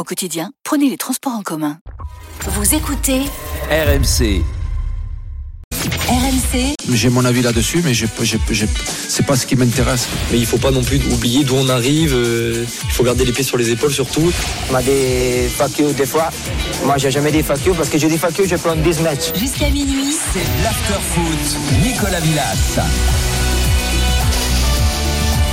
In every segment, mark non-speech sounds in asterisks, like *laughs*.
Au quotidien, prenez les transports en commun. Vous écoutez RMC. RMC J'ai mon avis là-dessus, mais j'ai- j'ai- j'ai- c'est pas ce qui m'intéresse. Mais il faut pas non plus oublier d'où on arrive. euh, il faut garder les pieds sur les épaules surtout. On m'a dit fuck you des fois. Moi, j'ai jamais dit fuck you parce que je dis fuck you, je prends 10 matchs. jusqu'à minuit. C'est l'after-foot. Nicolas Villas.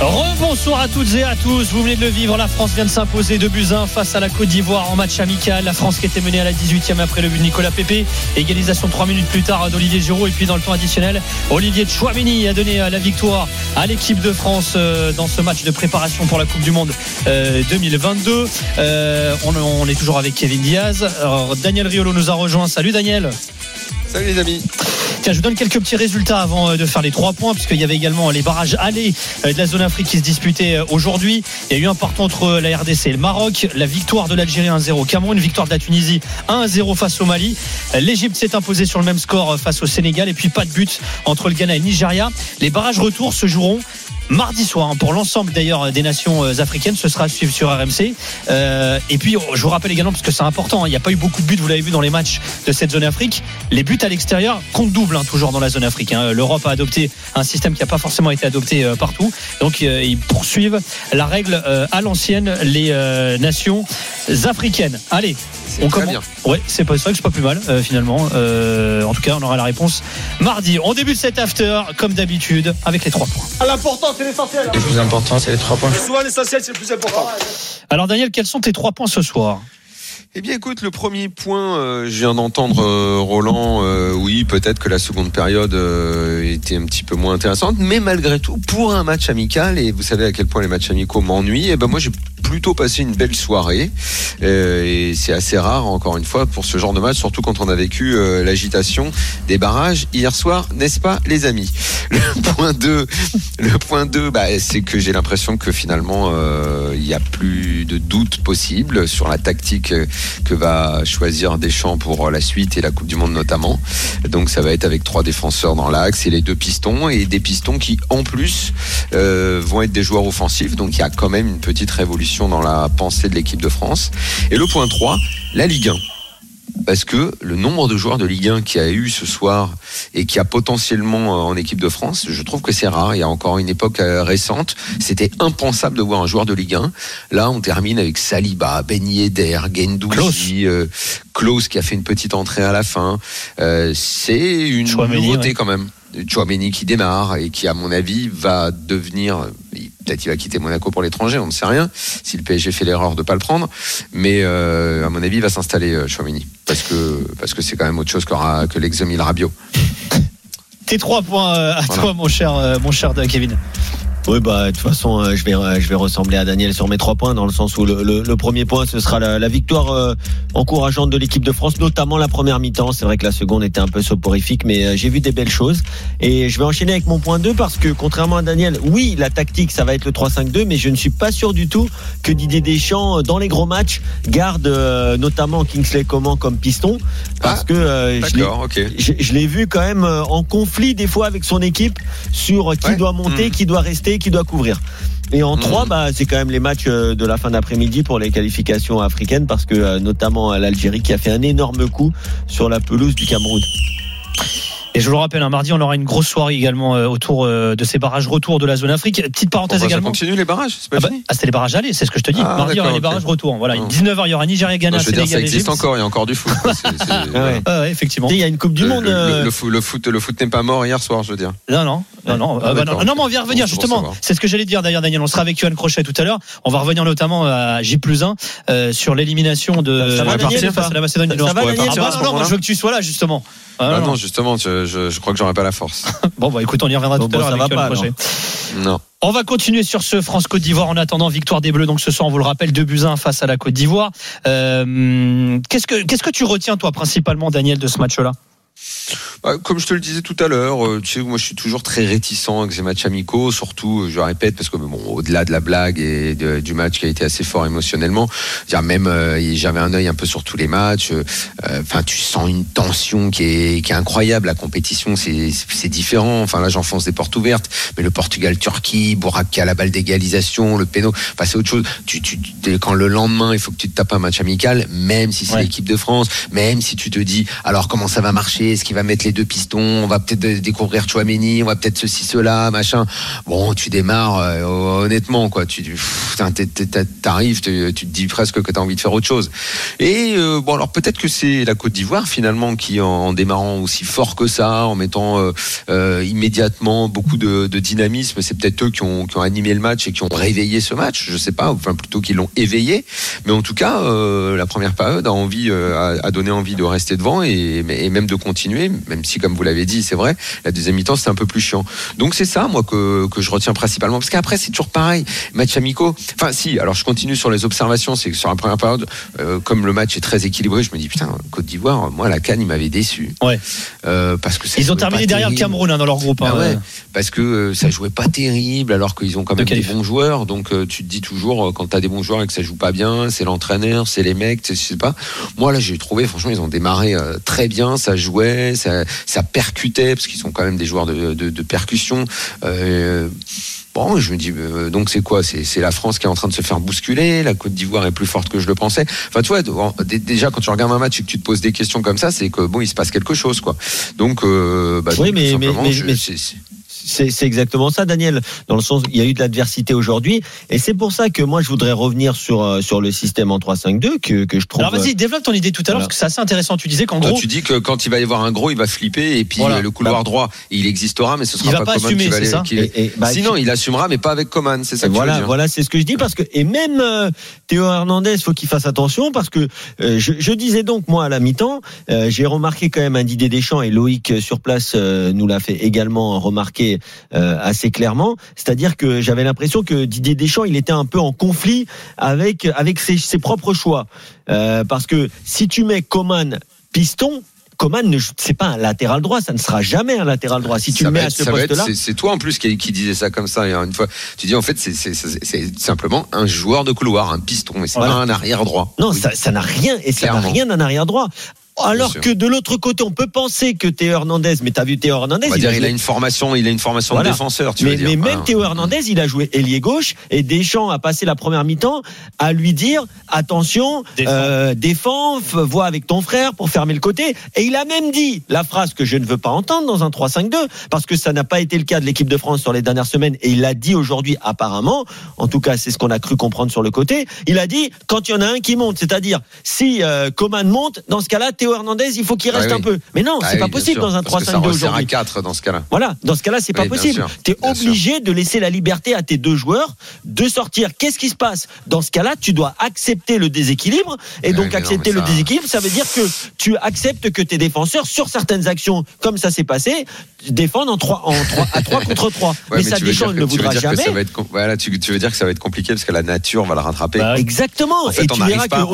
Rebonsoir à toutes et à tous. Vous venez de le vivre. La France vient de s'imposer de buts 1 face à la Côte d'Ivoire en match amical. La France qui était menée à la 18e après le but de Nicolas Pépé. Égalisation 3 minutes plus tard d'Olivier Giroud. Et puis dans le temps additionnel, Olivier Chouameni a donné la victoire à l'équipe de France euh, dans ce match de préparation pour la Coupe du Monde euh, 2022. Euh, on, est toujours avec Kevin Diaz. Daniel Riolo nous a rejoint. Salut Daniel. Salut les amis. Tiens, je vous donne quelques petits résultats avant euh, de faire les trois points, puisqu'il y avait également les barrages allés euh, de la zone Afrique qui se disputaient euh, aujourd'hui. Il y a eu un partant entre la RDC et le Maroc. La victoire de l'Algérie 1-0 au Cameroun, victoire de la Tunisie 1-0 face au Mali. L'Égypte s'est imposée sur le même score face au Sénégal. Et puis pas de but entre le Ghana et le Nigeria. Les barrages retour se joueront mardi soir hein, pour l'ensemble d'ailleurs des nations euh, africaines ce sera à suivre sur RMC Euh, et puis je vous rappelle également parce que c'est important hein, il n'y a pas eu beaucoup de buts vous l'avez vu dans les matchs de cette zone Afrique les buts à l'extérieur comptent double hein, toujours dans la zone Afrique hein. l'Europe a adopté un système qui n'a pas forcément été adopté euh, partout donc euh, ils poursuivent la règle euh, à l'ancienne les euh, nations africaines allez C'est on commence. bien. Ouais, c'est pas vrai que c'est pas plus mal euh, finalement. Euh, en tout cas, on aura la réponse mardi. On débute cet after comme d'habitude avec les trois points. L'important, c'est l'essentiel. Le plus important, c'est les trois points. Souvent, l'essentiel, c'est le plus important. Alors Daniel, quels sont tes trois points ce soir? Eh bien, écoute, le premier point, euh, je viens d'entendre euh, Roland. euh, oui, peut-être que la seconde période était un petit peu moins intéressante, mais malgré tout, pour un match amical, et vous savez à quel point les matchs amicaux m'ennuient, et ben moi j'ai plutôt passé une belle soirée. Et c'est assez rare, encore une fois, pour ce genre de match, surtout quand on a vécu l'agitation des barrages hier soir, n'est-ce pas, les amis? *laughs* Le point 2, le point 2 bah, c'est que j'ai l'impression que finalement, il n'y a plus de doute possible sur la tactique que va choisir Deschamps pour la suite et la Coupe du Monde notamment. Donc ça va être avec trois défenseurs dans l'axe et les deux pistons et des pistons qui en plus euh, vont être des joueurs offensifs. Donc il y a quand même une petite révolution dans la pensée de l'équipe de France. Et le point 3, la Ligue 1 parce que le nombre de joueurs de Ligue 1 qu'il y a eu ce soir et qui a potentiellement euh, en équipe de France, je trouve que c'est rare. Il y a encore une époque euh, récente, c'était impensable de voir un joueur de Ligue 1. Là, on termine avec Saliba, Ben Yedder, Gendouzi, euh, Klaus qui a fait une petite entrée à la fin. Euh, c'est une Chouameni, nouveauté ouais. quand même. Chouameni qui démarre et qui, à mon avis, va devenir. Peut-être il va quitter Monaco pour l'étranger, on ne sait rien. Si le PSG fait l'erreur de pas le prendre, mais euh, à mon avis, il va s'installer euh, Chouameni parce que parce que c'est quand même autre chose qu'aura- que l'exomil Rabiot. Tes trois points euh, à Voilà. toi, mon cher, euh, mon cher Kevin. Oui, bah, de toute façon, euh, je vais, euh, je vais ressembler à Daniel sur mes trois points, dans le sens où le, le- le premier point, ce sera la, la victoire euh, encourageante de l'équipe de France, notamment la première mi-temps. C'est vrai que la seconde était un peu soporifique, mais j'ai vu des belles choses. Et je vais enchaîner avec mon point 2 parce que, contrairement à Daniel, oui, la tactique, ça va être le 3-5-2, mais je ne suis pas sûr du tout que Didier Deschamps, dans les gros matchs, garde notamment Kingsley Coman comme piston. Parce Ah, que je l'ai- je, je vu quand même en conflit des fois avec son équipe sur qui Ouais. doit monter, Mhm. qui doit rester, qui doit couvrir. Et en Mhm. 3, bah, c'est quand même les matchs euh, de la fin d'après-midi pour les qualifications africaines parce que euh, notamment euh, l'Algérie qui a fait un énorme coup sur la pelouse du Cameroun. Et je vous le rappelle, un mardi, on aura une grosse soirée également euh, autour euh, de ces barrages retour de la zone Afrique. Petite parenthèse Bon, bah, ça également. continue les barrages, c'est pas Ah, bah, fini. ah, c'était les barrages allés, c'est ce que je te dis. Ah, Mardi, il y aura les barrages ok. retour. Voilà, Ah. 19h, il y aura Nigeria, Ghana, Non, je veux dire, ça Sénégal, existe encore, il y a encore du foot. *laughs* C'est- c'est-. Ah ouais, effectivement. Il y a une Coupe du Le- Monde. le, euh, le foot, le foot, le foot n'est pas mort hier soir, je veux dire. Non, non, non, non. Ah, Ah, bah non. mais on va y revenir Bon, justement. C'est ce que j'allais dire d'ailleurs, Daniel. On sera avec Yohan Crochet tout à l'heure. On va revenir notamment à J plus 1 euh, sur l'élimination de Ça va, la Daniel, ou face pas à la Macédoine du Ça Nord. Ah, bah, non, non, je veux que tu sois là justement. Ah, Ah non, non, justement, je, crois que j'aurais pas la force. *laughs* Bon, bah écoute, on y reviendra Bon, tout à bon, l'heure ça avec va pas, non. On va continuer sur ce France-Côte d'Ivoire en attendant victoire des Bleus. Donc ce soir, on vous le rappelle, 2 buts 1 face à la Côte d'Ivoire. Euh, qu'est-ce que qu'est-ce que tu retiens toi principalement, Daniel, de ce match-là? Bah, comme je te le disais tout à l'heure, euh, tu sais, moi je suis toujours très réticent avec ces matchs amicaux, surtout, euh, je répète, parce que bon, au-delà de la blague et de- du match qui a été assez fort émotionnellement, même euh, j'avais un œil un peu sur tous les matchs. euh, Enfin, tu sens une tension qui est, qui est incroyable. La compétition, c'est différent. Enfin là, j'enfonce des portes ouvertes, mais le Portugal-Turquie, Bourak qui a la balle d'égalisation, le péno, enfin c'est autre chose. Tu, tu, tu- quand le lendemain, il faut que tu te tapes un match amical, même si c'est Ouais. l'équipe de France, même si tu te dis, alors comment ça va marcher, est-ce qu'il va mettre les deux pistons, on va peut-être dé- découvrir Chouameni, on va peut-être ceci, cela, machin. Bon, tu démarres euh, honnêtement, quoi. Tu t'arrives, tu te dis presque que tu as envie de faire autre chose. Et euh, bon, alors peut-être que c'est la Côte d'Ivoire finalement qui, en, démarrant aussi fort que ça, en mettant euh, immédiatement beaucoup de, dynamisme, c'est peut-être eux qui ont, qui ont animé le match et qui ont réveillé ce match. Je sais pas, enfin plutôt qu'ils l'ont éveillé. Mais en tout cas, la première période a envie, a donné envie de rester devant et, et même de continuer, même si, comme vous l'avez dit, c'est vrai, la deuxième mi-temps c'était un peu plus chiant. Donc c'est ça, moi, que, que je retiens principalement, parce qu'après c'est toujours pareil, match amicaux. Enfin, si, alors je continue sur les observations, c'est que sur la première période, euh, comme le match est très équilibré, je me dis putain, Côte d'Ivoire, moi la canne, il m'avait déçu. Ouais. Euh, parce que ça Ils ont terminé derrière le terrible. Cameroun hein, dans leur groupe. hein. Ah ouais, parce que euh, ça jouait pas terrible alors qu'ils ont quand De même des qualif. bons joueurs. Donc tu te dis toujours quand t'as des bons joueurs et que ça joue pas bien, c'est l'entraîneur, c'est les mecs, tu je sais pas. Moi là j'ai trouvé franchement ils ont démarré très bien, ça jouait, ça, ça percutait parce qu'ils sont quand même des joueurs de, de, de percussion. Euh, Bon, je me dis, euh, donc c'est quoi? C'est la France qui est en train de se faire bousculer, la Côte d'Ivoire est plus forte que je le pensais. Enfin, tu vois, déjà quand tu regardes un match et que tu te poses des questions comme ça, c'est que bon, il se passe quelque chose, quoi. Donc, euh, bah, Oui, donc, mais- tout C'est c'est exactement ça, Daniel. Dans le sens, où il y a eu de l'adversité aujourd'hui, et c'est pour ça que moi je voudrais revenir sur euh, sur le système en 3-5-2 que que je trouve. Alors vas-y, développe ton idée tout à l'heure Voilà. parce que c'est assez intéressant. Tu disais qu'en Toi, gros, tu dis que quand il va y avoir un gros, il va flipper et puis Voilà. euh, le couloir droit, il existera, mais ce sera Il va pas, pas Coman assumer, qui va aller- ça qui- Et- et- bah, Sinon, il assumera, mais pas avec Coman. C'est ça que tu voilà, veux dire. voilà, c'est ce que je dis parce que et même euh, Théo Hernandez, faut qu'il fasse attention parce que euh, je, je disais donc moi à la mi-temps, euh, j'ai remarqué quand même un Didier Deschamps et Loïc sur place euh, nous l'a fait également remarquer euh, assez clairement, c'est-à-dire que j'avais l'impression que Didier Deschamps il était un peu en conflit avec avec ses, ses propres choix Euh, parce que si tu mets Coman piston Coman, ne- c'est pas un latéral droit, ça ne sera jamais un latéral droit. Si tu Ça le mets à ce poste-là, c'est- toi en plus qui, qui disais ça comme ça. Et une fois, tu dis en fait, c'est- c'est c'est- c'est simplement un joueur de couloir, un piston, mais c'est Voilà. pas un arrière droit. Non, ça, ça n'a rien et ça n'a rien d'un arrière droit. Alors que de l'autre côté, on peut penser que Théo Hernandez, mais t'as vu Théo Hernandez, On va dire, il a une formation, il a une formation Voilà. de défenseur. Tu mais, veux dire. mais même Voilà. Théo Hernandez, il a joué ailier gauche et Deschamps a passé la première mi-temps à lui dire attention, Défends. euh, vois avec ton frère pour fermer le côté. Et il a même dit la phrase que je ne veux pas entendre dans un 3-5-2 parce que ça n'a pas été le cas de l'équipe de France sur les dernières semaines et il l'a dit aujourd'hui apparemment. En tout cas, c'est ce qu'on a cru comprendre sur le côté. Il a dit quand il y en a un qui monte, c'est-à-dire si euh, Coman monte, dans ce cas-là, Théo Hernandez, il faut qu'il reste Ah un oui. peu. Mais non, Ah c'est oui, pas possible sûr, dans un parce que ça 3-5-2 resserre à aujourd'hui. 4 dans ce cas-là. Voilà, dans ce cas-là, c'est pas possible. Tu es obligé de laisser la liberté à tes deux joueurs de sortir. Qu'est-ce qui se passe Dans ce cas-là, tu dois accepter le déséquilibre. Et Ouais, donc, mais non, accepter mais le déséquilibre, ça veut dire que tu acceptes que tes défenseurs, sur certaines actions, comme ça s'est passé, défendent en 3, en 3, à 3 contre 3. *laughs* Ouais, mais, ça, Deschamps ne veux voudra jamais. être voilà, tu, tu veux dire que ça va être compliqué parce que la nature va le rattraper. Bah, Exactement. En fait, et on n'arrive pas,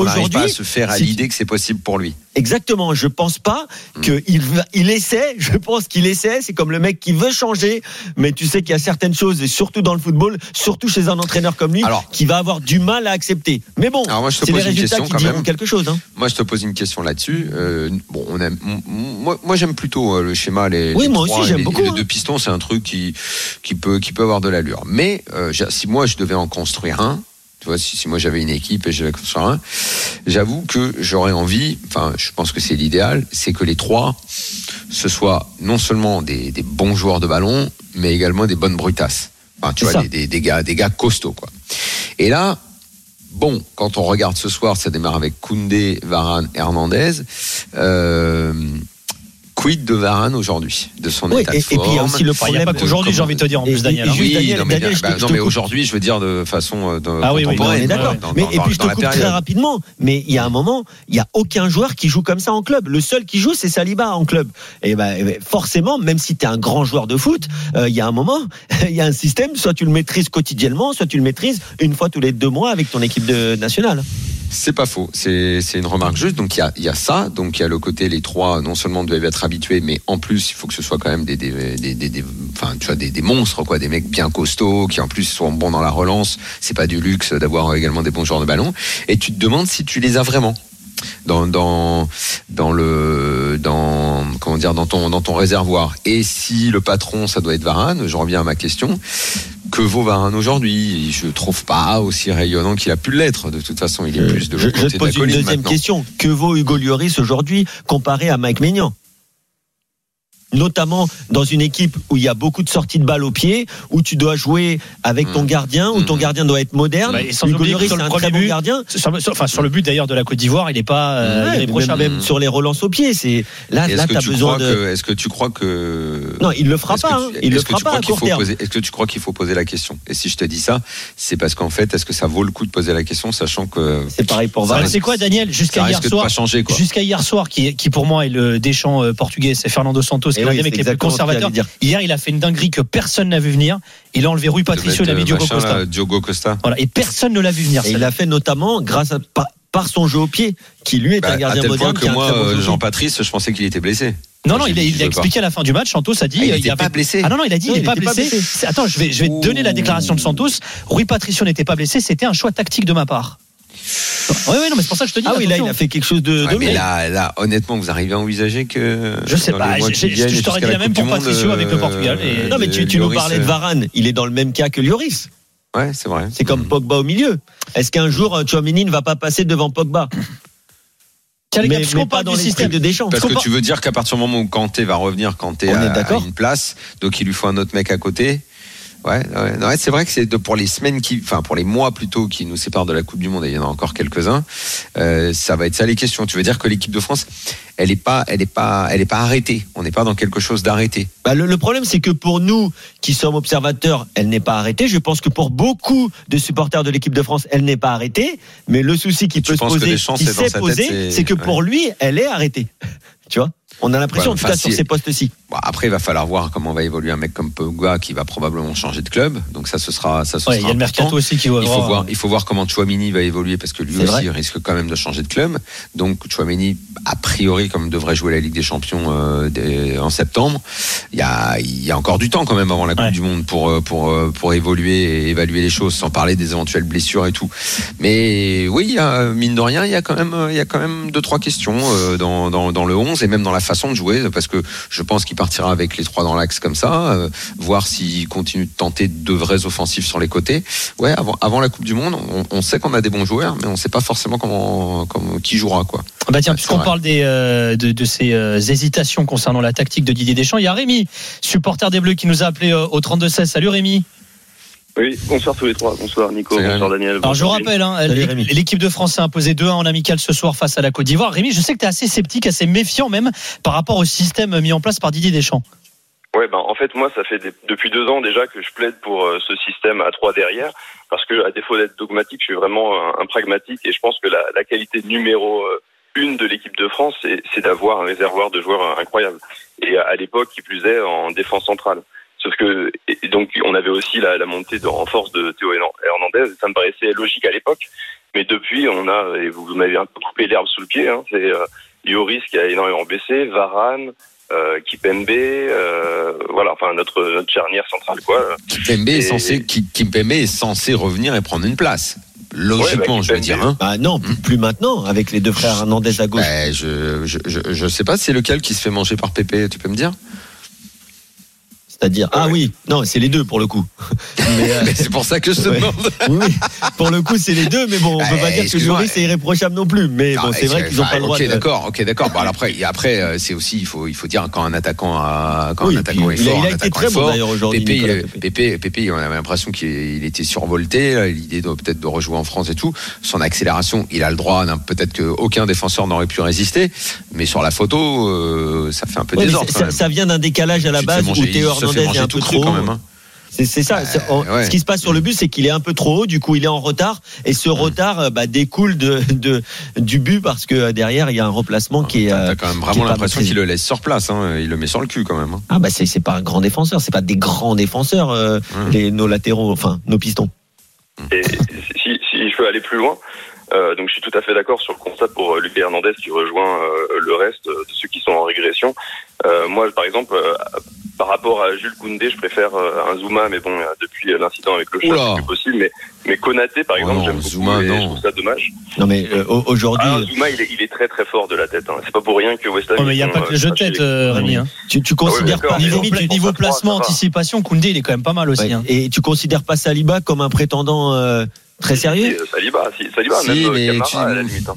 à se faire à l'idée que c'est possible pour lui. Exactement. Je pense pas Hmm. qu'il il essaie. Je pense qu'il essaie. C'est comme le mec qui veut changer, mais tu sais qu'il y a certaines choses, et surtout dans le football, surtout chez un entraîneur comme lui, Alors- qui va avoir du mal à accepter. Mais bon, Alors moi, je te c'est les pose une question qui quand diront même. quelque chose. Hein. Moi, je te pose une question là-dessus. Euh, bon, on aime, moi, moi j'aime plutôt euh, le schéma les. Oui, les moi trois aussi, j'aime les, beaucoup, Les hein. deux pistons, c'est un truc qui qui peut qui peut avoir de l'allure. Mais euh, si moi je devais en construire un, tu vois, si, si moi j'avais une équipe et devais construire un, j'avoue que j'aurais envie. Enfin, je pense que c'est l'idéal, c'est que les trois ce soient non seulement des, des bons joueurs de ballon, mais également des bonnes brutasses. Enfin, tu vois, ça. des, des, des gars des gars costauds quoi. Et là, Bon, quand on regarde ce soir, ça démarre avec Koundé, Varane, Hernandez. Euh, Quid de Varane aujourd'hui, de son Oui, état et, de et puis il y a forme aussi le il n'y a problème. pas qu'aujourd'hui, j'ai envie de te dire en plus, Daniel. hein. Oui, Daniel- non, mais, Daniel, bah, non, mais aujourd'hui, je veux dire de façon euh, de, Ah oui, oui, contemporaine, on est d'accord. Mais dans- et puis je te coupe très rapidement. Mais il y a un moment, il y a aucun joueur qui joue comme ça en club. Le seul qui joue, c'est Saliba en club. Et ben eh ben, forcément, même si tu es un grand joueur de foot, euh, il y a un moment, *laughs* il y a un système. Soit tu le maîtrises quotidiennement, soit tu le maîtrises une fois tous les deux mois avec ton équipe de nationale. C'est pas faux, c'est une remarque juste. Donc il y a, ça, donc il y a le côté les trois non seulement doivent être habitués, mais en plus il faut que ce soit quand même des des des, des monstres quoi, des mecs bien costauds qui en plus sont bons dans la relance. C'est pas du luxe d'avoir également des bons joueurs de ballon. Et tu te demandes si tu les as vraiment dans dans dans le dans comment dire dans ton dans ton réservoir. Et si le patron ça doit être Varane, je reviens à ma question. Que vaut Varane aujourd'hui Je trouve pas aussi rayonnant qu'il a pu l'être. De toute façon, il est plus de Euh, je, l'autre je côté de la pose une deuxième maintenant. question. Que vaut Hugo Lloris aujourd'hui comparé à Mike Maignan? Notamment dans une équipe où il y a beaucoup de sorties de balles au pied, où tu dois jouer avec ton Mhm. gardien, où ton Mhm. gardien doit être moderne. Bah, et sans Hugo oublier que Lloris, sur c'est le un premier très bon but, gardien. Sur enfin, sur le but d'ailleurs de la Côte d'Ivoire, il n'est pas euh, Ouais, irréprochable. même, même sur les relances au pied, c'est là, là, t'as besoin de. est-ce que tu crois que Non, il le fera pas. tu- hein. Il le est-ce que fera tu pas crois à qu'il court faut terme. poser- Est-ce que tu crois qu'il faut poser la question? Et si je te dis ça, c'est parce qu'en fait, est-ce que ça vaut le coup de poser la question, sachant que C'est pareil pour Varane. c'est quoi, Daniel? Jusqu'à hier soir. Jusqu'à hier soir, qui, qui pour moi est le Deschamps euh, portugais, c'est Fernando Santos, oui, les plus conservateurs. Hier, il a fait une dinguerie que personne n'a vu venir. Il a enlevé Rui Patricio, il a mettre, mis euh, Diogo machin, Costa. là, Diogo Costa. Voilà, et personne ne l'a vu venir. Et il l'a fait notamment grâce à par, par son jeu au pied, qui lui est Bah, un à gardien tel point moderne. que qui a un moi, bon euh. Jean-Patrice, je pensais qu'il était blessé. Non, non, il a, il expliqué à la fin du match. Santos a dit. Ah, il euh, était a pas blessé. Ah non, non, il a dit Non, il n'est pas pas blessé. Attends, je vais, je vais te donner la déclaration de Santos. Rui Patricio n'était pas blessé, c'était un choix tactique de ma part. Oui, oui, non, mais c'est pour ça que je te dis. Ah oui, là, il a fait quelque chose de. Ouais, de mais là, là, honnêtement, vous arrivez à envisager que. Je sais pas, je t'aurais dit la même pour Patricio avec le euh, Portugal et- Non, mais tu, tu nous parlais de euh, Varane. Il est dans le même cas que Lloris. Ouais, c'est vrai. C'est comme Mm. Pogba au milieu. Est-ce qu'un jour, euh, Chouamini ne va pas passer devant Pogba Tiens, les gars, Mais, puisqu'on mais pas parle dans du système. de Deschamps. Parce que tu veux dire qu'à partir du moment où Kanté va revenir, Kanté a, une place, donc il lui faut un autre mec à côté. Ouais, ouais, ouais, c'est vrai que c'est pour les semaines qui, enfin pour les mois plutôt qui nous séparent de la Coupe du Monde, et il y en a encore quelques-uns. euh, ça va être ça les questions. Tu veux dire que l'équipe de France, elle est pas, elle est pas, elle est pas arrêtée. On n'est pas dans quelque chose d'arrêté. Bah, le, le problème, c'est que pour nous qui sommes observateurs, elle n'est pas arrêtée. Je pense que pour beaucoup de supporters de l'équipe de France, elle n'est pas arrêtée. Mais le souci qui peut se poser, qui s'est posé, c'est- que pour lui, elle est arrêtée. *laughs* Tu vois? On a l'impression, en tout cas, sur ces postes-ci. Bon, après, il va falloir voir comment va évoluer un mec comme Pogba qui va probablement changer de club. Donc ça, ce sera, ça, ce Ouais, il sera y a le mercato aussi qui va Il faut voir, il faut voir comment Chouamini va évoluer parce que lui aussi vrai. risque quand même de changer de club. Donc Chouamini, a priori, comme devrait jouer la Ligue des Champions euh, des- en septembre, il y a, il y a encore du temps quand même avant la Coupe Ouais. du Monde pour euh, pour euh, pour évoluer et évaluer les choses, sans parler des éventuelles blessures et tout. Mais oui, a, mine de rien, il y a quand même il y a quand même deux trois questions dans, dans dans le 11 et même dans la façon de jouer parce que je pense qu'il partira avec les trois dans l'axe comme ça, euh, voir s'il continue de tenter de vraies offensives sur les côtés. Ouais, avant, avant la Coupe du Monde, on, on sait qu'on a des bons joueurs, mais on sait pas forcément comment, comment qui jouera quoi. Bah tiens, Ouais, puisqu'on parle des, euh, de, de ces euh, hésitations concernant la tactique de Didier Deschamps, il y a Rémi, supporter des Bleus, qui nous a appelé au 32-16. Salut Rémi. Oui, bonsoir tous les trois. Bonsoir Nico, bonsoir Daniel. Alors je vous rappelle, hein, l'équipe de France s'est imposée 2-1 en amical ce soir face à la Côte d'Ivoire. Rémi, je sais que tu es assez sceptique, assez méfiant même par rapport au système mis en place par Didier Deschamps. Ouais, ben en fait moi ça fait des- depuis deux ans déjà que je plaide pour euh, ce système à trois derrière parce que à défaut d'être dogmatique, je suis vraiment un, un pragmatique et je pense que la, la qualité numéro euh, une de l'équipe de France, c'est d'avoir un réservoir de joueurs euh, incroyable. Et à, à l'époque, qui plus est, en défense centrale. Sauf que et donc on avait aussi la, la montée de, en force de Théo Hernandez, ça me paraissait logique à l'époque. Mais depuis, on a, et vous m'avez un peu coupé l'herbe sous le pied, hein, c'est euh, Lloris qui a énormément baissé, Varane, euh, Kipembe, euh, voilà, enfin notre, notre charnière centrale quoi. Kimpembe est censé, Ki- Kimpembe est censé revenir et prendre une place. Logiquement, Ouais, bah, je veux dire. Hein. Bah non, plus- plus maintenant, avec les deux frères Hernandez à gauche. Ben, je, je, je, je sais pas, c'est lequel qui se fait manger par Pépé, tu peux me dire? C'est-à-dire, ah oui, non, c'est les deux pour le coup. *laughs* Mais, euh, Mais c'est pour ça que je te Ouais. demande. oui, pour le coup, c'est les deux, mais bon, on peut Eh, pas dire que excuse-moi, Lloris est irréprochable non plus. Mais bon, c'est vrai qu'ils ont enfin, pas le droit Ok, de. d'accord, ok, d'accord. Bon, après, après, euh, c'est aussi, il faut, il faut dire quand un attaquant, a, quand Oui, un puis, attaquant est fort, il a été très bon fort. d'ailleurs aujourd'hui. Pépé, Nicolas il- Pépé, Pépé, on avait l'impression qu'il il était survolté. L'idée peut-être de rejouer en France et tout. Son accélération, il a le droit. Peut-être qu'aucun défenseur n'aurait pu résister. Mais sur la photo, euh, ça fait un peu Ouais, désordre. ça, vient d'un décalage à la base où Est un peu quand même, hein. C'est ça. c'est- en- ouais. Ce qui se passe sur le but, c'est qu'il est un peu trop haut. Du coup, il est en retard. Et ce retard euh, bah, découle de, de- du but parce que euh, derrière, il y a un replacement qui est. T'as euh, quand même vraiment l'impression qu'il le laisse sur place. hein. Il le met sur le cul quand même. hein. Ah bah c'est c'est pas un grand défenseur. C'est pas des grands défenseurs euh, Ouais. les nos latéraux, enfin nos pistons. Et si, si je peux aller plus loin, euh, donc je suis tout à fait d'accord sur le constat pour euh, Luc Hernandez qui rejoint euh, le reste de ceux qui sont en régression. Euh, moi, par exemple, euh, par rapport à Jules Koundé, je préfère euh, un Zuma, mais bon, euh, depuis euh, l'incident avec le chat, c'est plus possible. Mais, mais Konaté, par Oh exemple, non, j'aime beaucoup Zuma, non. je trouve ça dommage. Non mais euh, au- aujourd'hui, Ah, Zuma, il est, il est très très fort de la tête. Hein. C'est pas pour rien que West Ham. Oh, mais il n'y a pas que le jeu de tête, Rémi. hein. tu, tu Ah oui, considères pas Niveau, niveau placement, anticipation, Koundé, il est quand même pas mal aussi. ouais. hein. et tu considères pas Saliba comme un prétendant euh, très sérieux Si, Saliba, si, Saliba, Si, même euh, mais Camara, tu- à la limite. hein.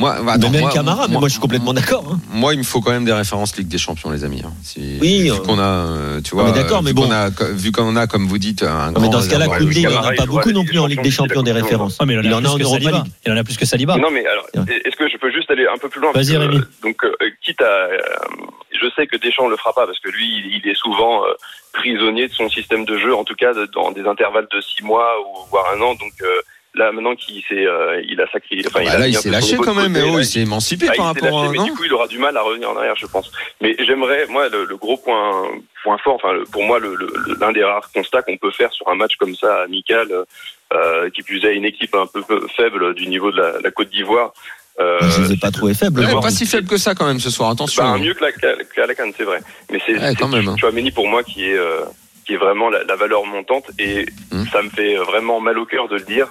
Moi, bah, Mais même moi- Camara, mais moi je suis complètement d'accord. hein. Moi, il me faut quand même des références Ligue des Champions, les amis. hein. Si- Oui, vu euh, qu'on a, euh, tu vois, mais d'accord, euh, mais vu bon. qu'on a, vu qu'on a, comme vous dites, un Non, grand mais dans ce cas-là. Koundé, il en Camara, a pas beaucoup non plus en Ligue des Champions, des références. Ah, mais il en a, en Europa Saliba. League. Il en a plus que Saliba. Non, mais alors, est-ce que je peux juste aller un peu plus loin Vas-y, Rémi. Donc, quitte à. Je sais que Deschamps le fera pas parce que lui, il, est souvent euh, prisonnier de son système de jeu, en tout cas dans des intervalles de six mois ou voire un an. Donc euh, là, maintenant qu'il s'est, euh, il a sacrifié. Enfin, Bah a il s'est lâché quand même, côté, mais oh, là, il s'est émancipé ah, par rapport lâché, à. mais Non du coup, il aura du mal à revenir en arrière, je pense. Mais j'aimerais, moi, le, le gros point, point fort, enfin, le- pour moi, l'un des rares constats qu'on peut faire sur un match comme ça, amical, euh, qui plus est une équipe un peu peu faible du niveau de la, la Côte d'Ivoire. Euh, Je les ai pas trouvés faibles. Ouais, pas si faible que ça quand même ce soir. Attention. bah, mieux que la, qu'à la Cannes, c'est vrai. Mais c'est Ouais, c'est quand même. Chouameni pour moi qui est euh, qui est vraiment la, la valeur montante et Hmm. ça me fait vraiment mal au cœur de le dire.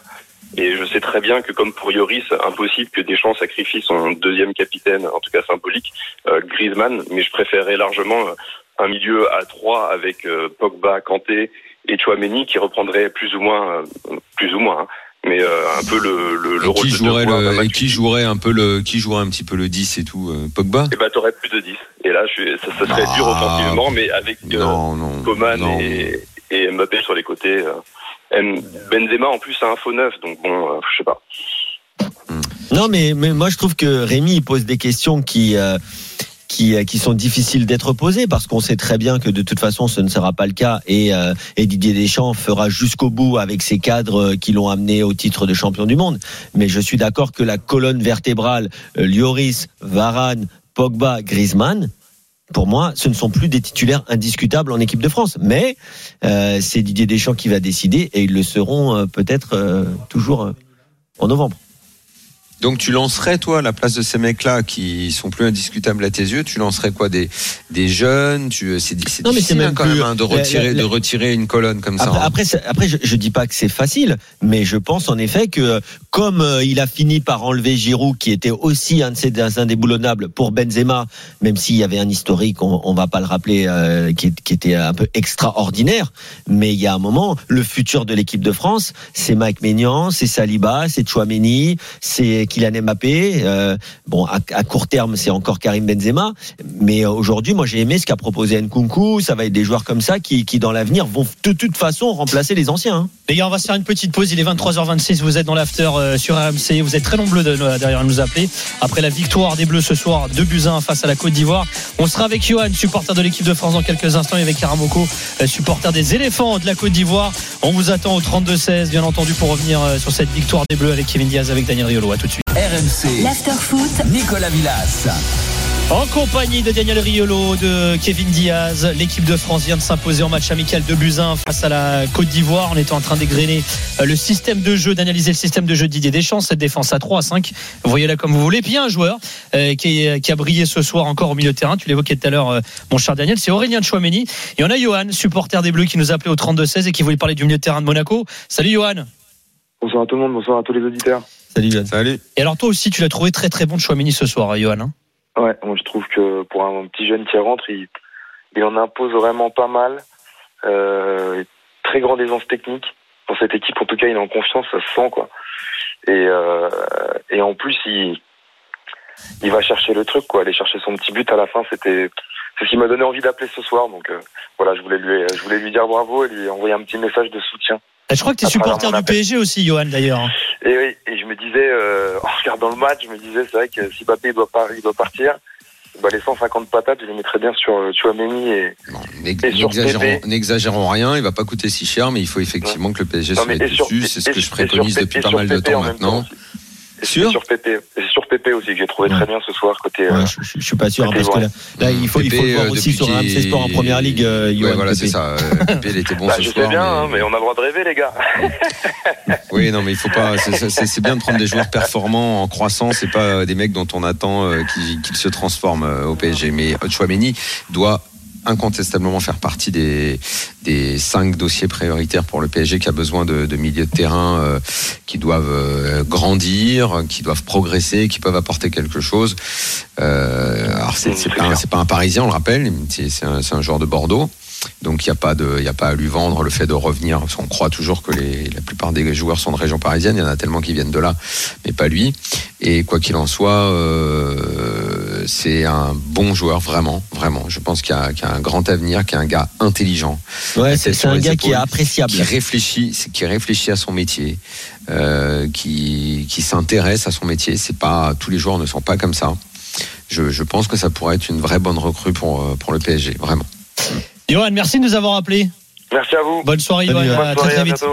Et je sais très bien que comme pour Yoris, impossible que Deschamps sacrifie son deuxième capitaine, en tout cas symbolique, euh, Griezmann. Mais je préférerais largement euh, un milieu à trois avec euh, Pogba, Kanté et Chouameni qui reprendrait plus ou moins, euh, plus ou moins, hein, mais euh, un peu le, le, le Et rôle qui de jouerait d'un le, et qui jouerait un peu le, qui jouerait un petit peu le 10 et tout, euh, Pogba? Et bah t'aurais plus de 10. Et là, je ça, ça serait Ah. dur offensivement, mais avec euh, Non, non. Coman non. et, et Mbappé sur les côtés. euh, M- Benzema en plus a un faux neuf, donc bon, euh, je sais pas. Non, mais, mais moi je trouve que Rémi il pose des questions qui. euh, qui, euh, qui sont difficiles d'être posées parce qu'on sait très bien que de toute façon ce ne sera pas le cas et, euh, et Didier Deschamps fera jusqu'au bout avec ses cadres euh, qui l'ont amené au titre de champion du monde. Mais je suis d'accord que la colonne vertébrale, euh, Lloris, Varane, Pogba, Griezmann, pour moi, ce ne sont plus des titulaires indiscutables en équipe de France. Mais euh, c'est Didier Deschamps qui va décider et ils le seront euh, peut-être euh, toujours en novembre. Donc tu lancerais toi à la place de ces mecs-là qui sont plus indiscutables à tes yeux, tu lancerais quoi? Des des jeunes? Tu c'est c'est Non, mais c'est difficile même hein, quand même hein, de retirer la- de retirer une colonne comme ça. Après, hein. après, je, je dis pas que c'est facile, mais je pense en effet que comme euh, il a fini par enlever Giroud, qui était aussi un de ses indéboulonnables pour Benzema, même s'il y avait un historique, on, on va pas le rappeler, euh, qui était un peu extraordinaire, mais il y a un moment, le futur de l'équipe de France, c'est Mike Maignan, c'est Saliba, c'est Chouameni, c'est Kylian Mbappé. euh, bon, à, court terme, c'est encore Karim Benzema, mais euh, aujourd'hui, moi, j'ai aimé ce qu'a proposé Nkunku. Ça va être des joueurs comme ça qui, qui dans l'avenir, vont de toute façon remplacer les anciens. hein. Les gars, on va se faire une petite pause. Il est 23h26. Vous êtes dans l'after euh, sur RMC. Vous êtes très nombreux de- de- derrière nous appeler. Après la victoire des Bleus ce soir, 2 buts à 1 face à la Côte d'Ivoire. On sera avec Johan, supporter de l'équipe de France dans quelques instants, et avec Karamoko, euh, supporter des éléphants de la Côte d'Ivoire. On vous attend au 32-16, bien entendu, pour revenir sur cette victoire des Bleus avec Kevin Diaz, avec Daniel Riolo. À tout de suite. RMC, L'after-foot, Nicolas Villas. En compagnie de Daniel Riolo, de Kevin Diaz, l'équipe de France vient de s'imposer en match amical de Buzyn face à la Côte d'Ivoire. On était en train d'égrener euh, le système de jeu, d'analyser le système de jeu de Didier Deschamps, cette défense à 3 à 5. Vous voyez là comme vous voulez. Puis il y a un joueur euh, qui, est- qui a brillé ce soir encore au milieu de terrain. Tu l'évoquais tout à l'heure, euh, mon cher Daniel, c'est Aurélien Chouameni. Et on a Johan, supporter des Bleus, qui nous a appelé au 32-16 et qui voulait parler du milieu de terrain de Monaco. Salut Johan. Bonsoir à tout le monde, bonsoir à tous les auditeurs. Salut, Johan. Salut. Et alors toi aussi, tu l'as trouvé très très bon de Chouameni ce soir, hein, Johan. hein Ouais, moi je trouve que pour un petit jeune qui rentre, il, il en impose vraiment pas mal. Euh, très grande aisance technique. Dans cette équipe, en tout cas, il est en confiance, ça se sent, quoi. Et, euh, et en plus, il, il va chercher le truc, quoi. Aller chercher son petit but à la fin, c'était c'est ce qui m'a donné envie d'appeler ce soir. Donc euh, voilà, je voulais lui, je voulais lui dire bravo et lui envoyer un petit message de soutien. Et je crois que tu es travers supporter du. PSG aussi, Johan, d'ailleurs. Et oui, et je me disais, euh, *laughs* en regardant le match, je me disais, c'est vrai que si Mbappé doit, pas, il doit partir, bah, les 150 patates, je les mettrais bien sur euh, Chouameni et, N'ex- et sur N'exagérons rien, il va pas coûter si cher, mais il faut effectivement que le PSG Non, se mette et sur- dessus. C'est ce que je sur préconise depuis pas sur mal de temps maintenant. sur c'est sur Pépé aussi que j'ai trouvé très bien ce soir côté. euh, Ouais, je, je- je suis pas sûr parce que là, là, il faut il faut le voir euh, aussi sur qu'il- RMC Sport en première ligue. euh, Ouais, voilà, c'est ça. Pépé, il était bon Bah, ce je soir. sais bien, mais- hein, mais on a le droit de rêver, les gars. *laughs* Oui, non, mais il faut pas. c'est- bien de prendre des joueurs performants en croissance et pas des mecs dont on attend euh, qu'ils se transforment euh, au PSG. Mais Chouameni doit incontestablement faire partie des, des cinq dossiers prioritaires pour le PSG qui a besoin de, de milieux de terrain euh, qui doivent euh, grandir, qui doivent progresser, qui peuvent apporter quelque chose. Euh, alors c'est pas, un- c'est pas un Parisien, on le rappelle, c'est un, un joueur de Bordeaux. Donc il n'y a pas de, il y a pas à lui vendre le fait de revenir. Parce qu'on croit toujours que les, la plupart des joueurs sont de région parisienne. Il y en a tellement qui viennent de là, mais pas lui. Et quoi qu'il en soit, euh, c'est un bon joueur vraiment, vraiment. Je pense qu'il y, a qu'il y a un grand avenir, qu'il y a un gars intelligent. Ouais, c'est un gars qui est appréciable. qui réfléchit, qui réfléchit à son métier, euh, qui, qui s'intéresse à son métier. C'est pas tous les joueurs ne sont pas comme ça. Je, je pense que ça pourrait être une vraie bonne recrue pour euh, pour le PSG, vraiment. Johan, merci de nous avoir appelé. Merci à vous. Bonne soirée. À Bonne très, soirée, très vite.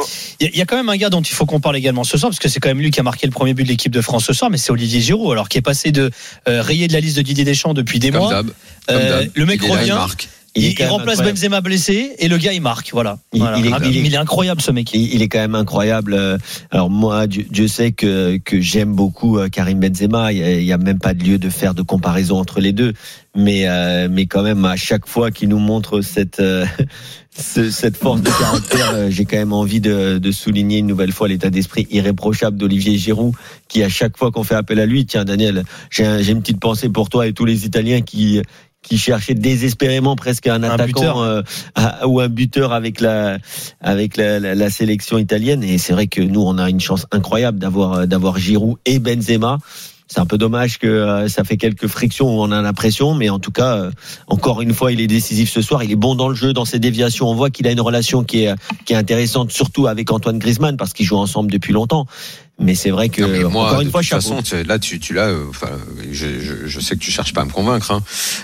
Il y, a- il y a quand même un gars dont il faut qu'on parle également ce soir, parce que c'est quand même lui qui a marqué le premier but de l'équipe de France ce soir, mais c'est Olivier Giroud, alors qui est passé de euh, rayé de la liste de Didier Deschamps depuis des Comme mois. Euh, le mec là, il remplace incroyable. Benzema blessé et le gars il marque. Voilà. Il- Voilà. il est- Ah, il est- incroyable ce mec. Il, est quand même incroyable. Euh, Alors moi, Dieu, Dieu sait que, que j'aime beaucoup euh, Karim Benzema. Il y a- même pas de lieu de faire de comparaison entre les deux. Mais euh, mais quand même, à chaque fois qu'il nous montre cette euh, *laughs* ce- cette force de caractère, j'ai quand même envie de, de souligner une nouvelle fois l'état d'esprit irréprochable d'Olivier Giroud, qui à chaque fois qu'on fait appel à lui, tiens Daniel, j'ai une petite pensée pour toi et tous les Italiens qui qui cherchaient désespérément presque un, Un attaquant euh, à- ou un buteur avec la avec la, la- la sélection italienne et c'est vrai que nous on a une chance incroyable d'avoir euh, d'avoir Giroud et Benzema. C'est un peu dommage que euh, ça fait quelques frictions où on a l'impression, mais en tout cas, euh, encore une fois, il est décisif ce soir. Il est bon dans le jeu, dans ses déviations. On voit qu'il a une relation qui est qui est intéressante, surtout avec Antoine Griezmann parce qu'ils jouent ensemble depuis longtemps. Mais c'est vrai que Non, moi, encore une de fois, toute façon, tu- là, tu, tu l'as. euh, Enfin, je, je, je sais que tu cherches pas à me convaincre, hein,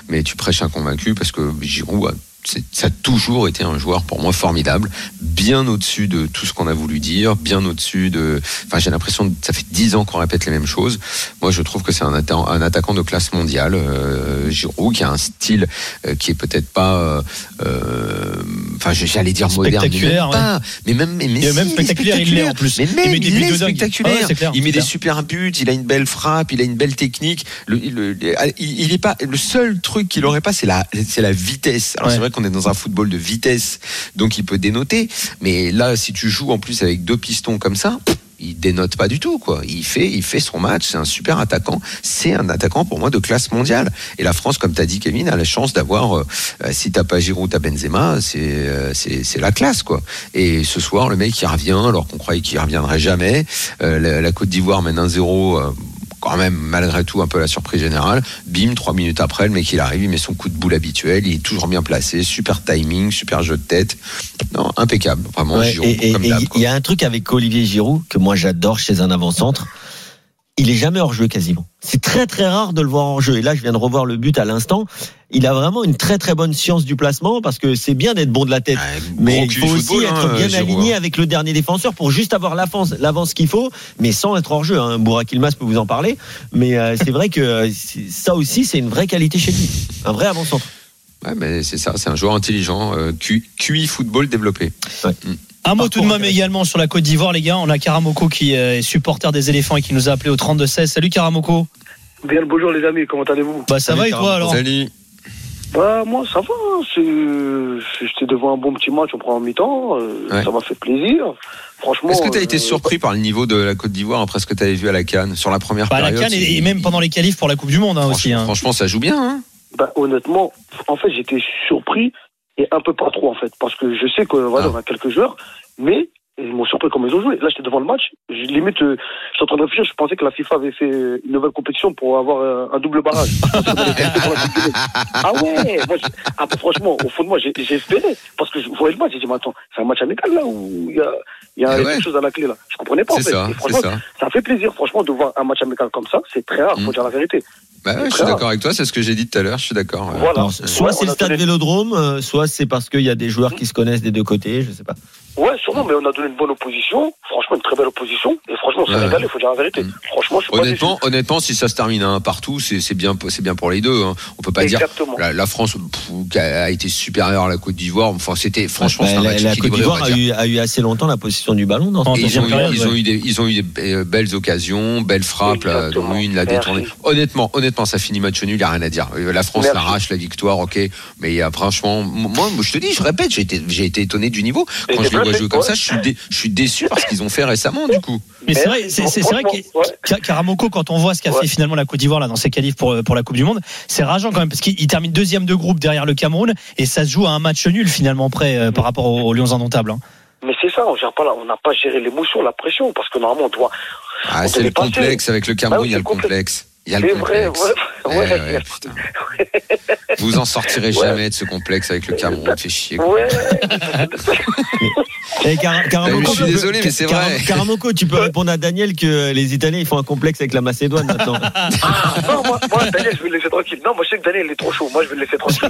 mais tu prêches un convaincu parce que Giroud, a- ça a toujours été un joueur pour moi formidable, bien au-dessus de tout ce qu'on a voulu dire, bien au-dessus de. Enfin, j'ai l'impression que ça fait dix ans qu'on répète les mêmes choses. Moi, je trouve que c'est un, atta- un attaquant de classe mondiale, euh, Giroud, qui a un style euh, qui est peut-être pas. euh, euh, Enfin, j'allais dire moderne, mais Spectaculaire, même pas. Mais même, mais, mais Et même si, spectaculaire, il en plus. Mais Il même, met des il buts est de dingue. spectaculaire. Ah ouais, c'est clair, il met des super buts, il a une belle frappe, il a une belle technique. Le, le- il, il est pas le seul truc qu'il aurait pas, c'est la, c'est la vitesse. Alors Ouais. c'est vrai qu'on est dans un football de vitesse, donc il peut dénoter. Mais là, si tu joues en plus avec deux pistons comme ça. Il dénote pas du tout, quoi. Il fait, il fait son match. C'est un super attaquant. C'est un attaquant pour moi de classe mondiale. Et la France, comme tu as dit, Kevin, a la chance d'avoir. euh, euh, si t'as pas Giroud, t'as Benzema. C'est, euh, c'est, c'est la classe, quoi. Et ce soir, le mec il revient alors qu'on croyait qu'il reviendrait jamais. Euh, la, la Côte d'Ivoire mène 1-0. Quand même, malgré tout, un peu la surprise générale. Bim, trois minutes après, le mec il arrive, il met son coup de boule habituel, il est toujours bien placé, super timing, super jeu de tête. Non, impeccable, vraiment. Ouais, Giroud, et comme il y a un truc avec Olivier Giroud que moi j'adore chez un avant-centre. Il est jamais hors jeu quasiment. C'est très très rare de le voir hors jeu. Et là, je viens de revoir le but à l'instant. Il a vraiment une très très bonne science du placement parce que c'est bien d'être bon de la tête. Mais gros il faut aussi football, être hein, bien Giroud, aligné hein. avec le dernier défenseur pour juste avoir l'avance, l'avance qu'il faut, mais sans être hors jeu. Hein. Bourak peut vous en parler, mais euh, c'est vrai que euh, ça aussi c'est une vraie qualité chez lui, un vrai avant-centre. Ouais, mais c'est ça, c'est un joueur intelligent, euh, Q- QI football développé. Ouais. Mm. Un mot tout de même également sur la Côte d'Ivoire, les gars. On a Karamoko qui euh, est supporter des éléphants et qui nous a appelé au 32-16. Salut Karamoko. Bien le bonjour les amis, comment allez-vous? Bah ça Salut, va et toi alors? Salut. Bah moi ça va, hein, c'est- j'étais devant un bon petit match en première mi-temps, euh, Ouais. ça m'a fait plaisir. Franchement. Est-ce que tu as été euh, surpris par le niveau de la Côte d'Ivoire après ce que tu avais vu à la Cannes sur la première Bah, la période Cannes et, même pendant les qualifs pour la Coupe du Monde hein, aussi. franchement, hein. franchement, ça joue bien. Hein bah, honnêtement, en fait j'étais surpris et un peu pas trop en fait, parce que je sais que voilà, on a quelques joueurs, mais ils m'ont surpris comment ils ont joué. Là, j'étais devant le match, je, limite, euh, j'étais en train de réfléchir, je pensais que la FIFA avait fait une nouvelle compétition pour avoir euh, un double barrage. *laughs* ah ouais, moi, je- ah, bah, franchement, au fond de moi, j'ai j'ai espéré, parce que je voyais le match, j'ai dit, mais attends, c'est un match amical là, où il y a, il y a Eh quelque chose à la clé là. Je comprenais pas en C'est fait. ça, Et c'est franchement, ça. ça fait plaisir, franchement, de voir un match amical comme ça, c'est très rare, faut dire la vérité. Bah ouais, je suis d'accord avec toi, c'est ce que j'ai dit tout à l'heure, je suis d'accord. ouais. Voilà. Alors, soit Ouais, c'est le stade Vélodrome, euh, soit c'est parce qu'il y a des joueurs qui se connaissent des deux côtés, je sais pas. Ouais, sûrement, mais on a donné une bonne opposition, franchement, une très belle opposition, et franchement, on s'est Ouais. régalé, faut dire la vérité. Franchement, je suis pas déçu. Honnêtement, honnêtement, si ça se termine un partout, c'est c'est bien, c'est bien pour les deux. hein. On peut pas Exactement. dire la, la France pff, a été supérieure à la Côte d'Ivoire. Enfin, c'était franchement Bah, c'est un la, match la Côte d'Ivoire a eu, a eu assez longtemps la position du ballon dans ils, ont eu, période, ils ont eu des, ils ont eu des euh, belles occasions, belles frappes, dont Exactement. une la détournée. Honnêtement, honnêtement, ça finit match nul, il n'y a rien à dire. Euh, La France l'arrache la victoire, ok, mais il y a franchement, moi, moi, je te dis, je répète, j'ai été, j'ai été étonné du niveau. Quand je vois jouer comme ça, je suis, dé- je suis déçu par ce qu'ils ont fait récemment, du coup. Mais c'est vrai, c'est vrai que Karamoko, quand on voit ce qu'a Ouais. fait finalement la Côte d'Ivoire là dans ses qualifs pour pour la Coupe du Monde, c'est rageant quand même parce qu'il il termine deuxième de groupe derrière le Cameroun et ça se joue à un match nul finalement près euh, par rapport aux, aux Lions indomptables. hein. Mais c'est ça, on gère pas là, on n'a pas géré l'émotion, la pression, parce que normalement, on doit. Ah, On c'est le complexe avec le Cameroun, Ah oui, il y a le complexe. Il y a le C'est vrai, complexe. ouais. Eh Ouais. ouais, putain. Vous en sortirez jamais de ce complexe avec le Cameroun, fait chier. quoi. Ouais. *laughs* Et Car- Karamoko, je suis désolé, mais c'est Car- vrai. Karamoko, tu peux répondre à Daniel que les Italiens ils font un complexe avec la Macédoine maintenant. *laughs* non, moi, moi, Daniel, je vais le laisser tranquille. Non, moi, je sais que Daniel, il est trop chaud. Moi, je vais le laisser tranquille.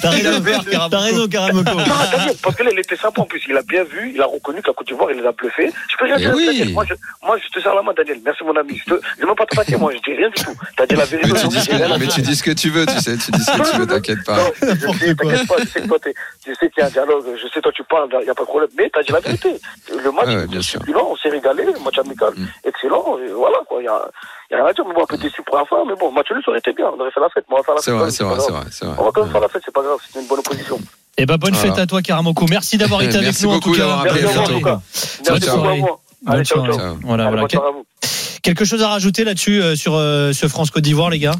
T'as raison, t'as raison. Non, Daniel, parce que là, il était sympa en plus. Il a bien vu, il a reconnu que la Côte d'Ivoire, il les a bluffés. Je peux rien Eh dire, oui. Daniel. Moi je, moi, je te serre la main, Daniel. Merci, mon ami. Je vais même pas te passer, moi. Je dis rien du tout. T'as dit la vérité. Mais tu, dis que, mais tu dis ce que tu veux, tu sais, tu dis ce que tu veux, t'inquiète pas. Non, je sais, t'inquiète pas, je sais que toi, t'es- je sais qu'il y a un dialogue, je sais, toi, tu parles, il n'y a pas de problème, mais t'as dit la vérité. Le match, Ouais, bien sûr. on s'est régalé, le match amical, Mm. excellent, et voilà, quoi, il y a, il y a rien à dire, mais bon, un peu déçu pour la fin, mais bon, match nul, ça aurait été bien, on aurait fait la fête, mais on va faire la C'est fête. vrai, c'est vrai, pas c'est vrai, c'est vrai. On va quand même faire la fête, c'est pas grave, c'est une bonne opposition. Et ben bonne Voilà. fête à toi Karamoko. Merci d'avoir *laughs* été avec nous en beaucoup tout cas. d'avoir appelé. Merci à vous, en bientôt. tout cas. Ciao, Merci beaucoup à moi. Allez, ciao, ciao. Ciao. Voilà, Allez, voilà. Quelque chose à rajouter là-dessus euh, sur euh, ce France Côte d'Ivoire les gars?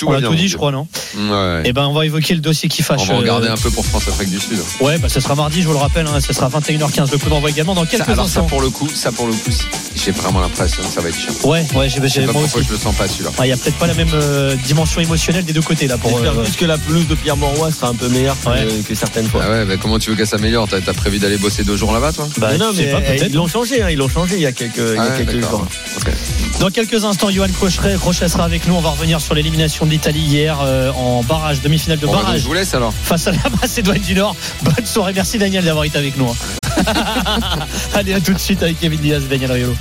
Tout On va a bien, tout dit je crois non Ouais. Eh ben on va évoquer le dossier qui fâche. On va regarder euh, un peu pour France-Afrique du Sud. Ouais, bah ce sera mardi, je vous le rappelle, hein, ce sera 21h15. Le coup d'envoi également dans Ça, quelques alors ça instants. pour le coup, ça pour le coup, j'ai vraiment l'impression que ça va être chiant. Ouais, ouais, j'ai Je sais j'ai- pas moi pourquoi aussi. je le sens pas celui-là. Il y a peut-être pas la même euh, dimension émotionnelle des deux côtés là pour. J'espère euh, juste que la pelouse de Pierre Mauroy sera un peu meilleure que, Ouais. que certaines fois. Ah ouais, bah comment tu veux qu'elle s'améliore T'as t'as prévu d'aller bosser deux jours là-bas, toi? Bah, non, mais pas, peut-être. ils l'ont changé, hein, ils l'ont changé il y a quelques, il y a Ah quelques jours. Dans quelques instants, Johan Crochet sera avec nous. On va revenir sur l'élimination de l'Italie hier euh, en barrage, demi-finale de Bon, bah, barrage je vous laisse alors. face à la Macédoine du Nord. Bonne soirée, merci Daniel d'avoir été avec nous. hein. *laughs* Allez, à tout de suite avec Kevin Diaz et Daniel Riolo.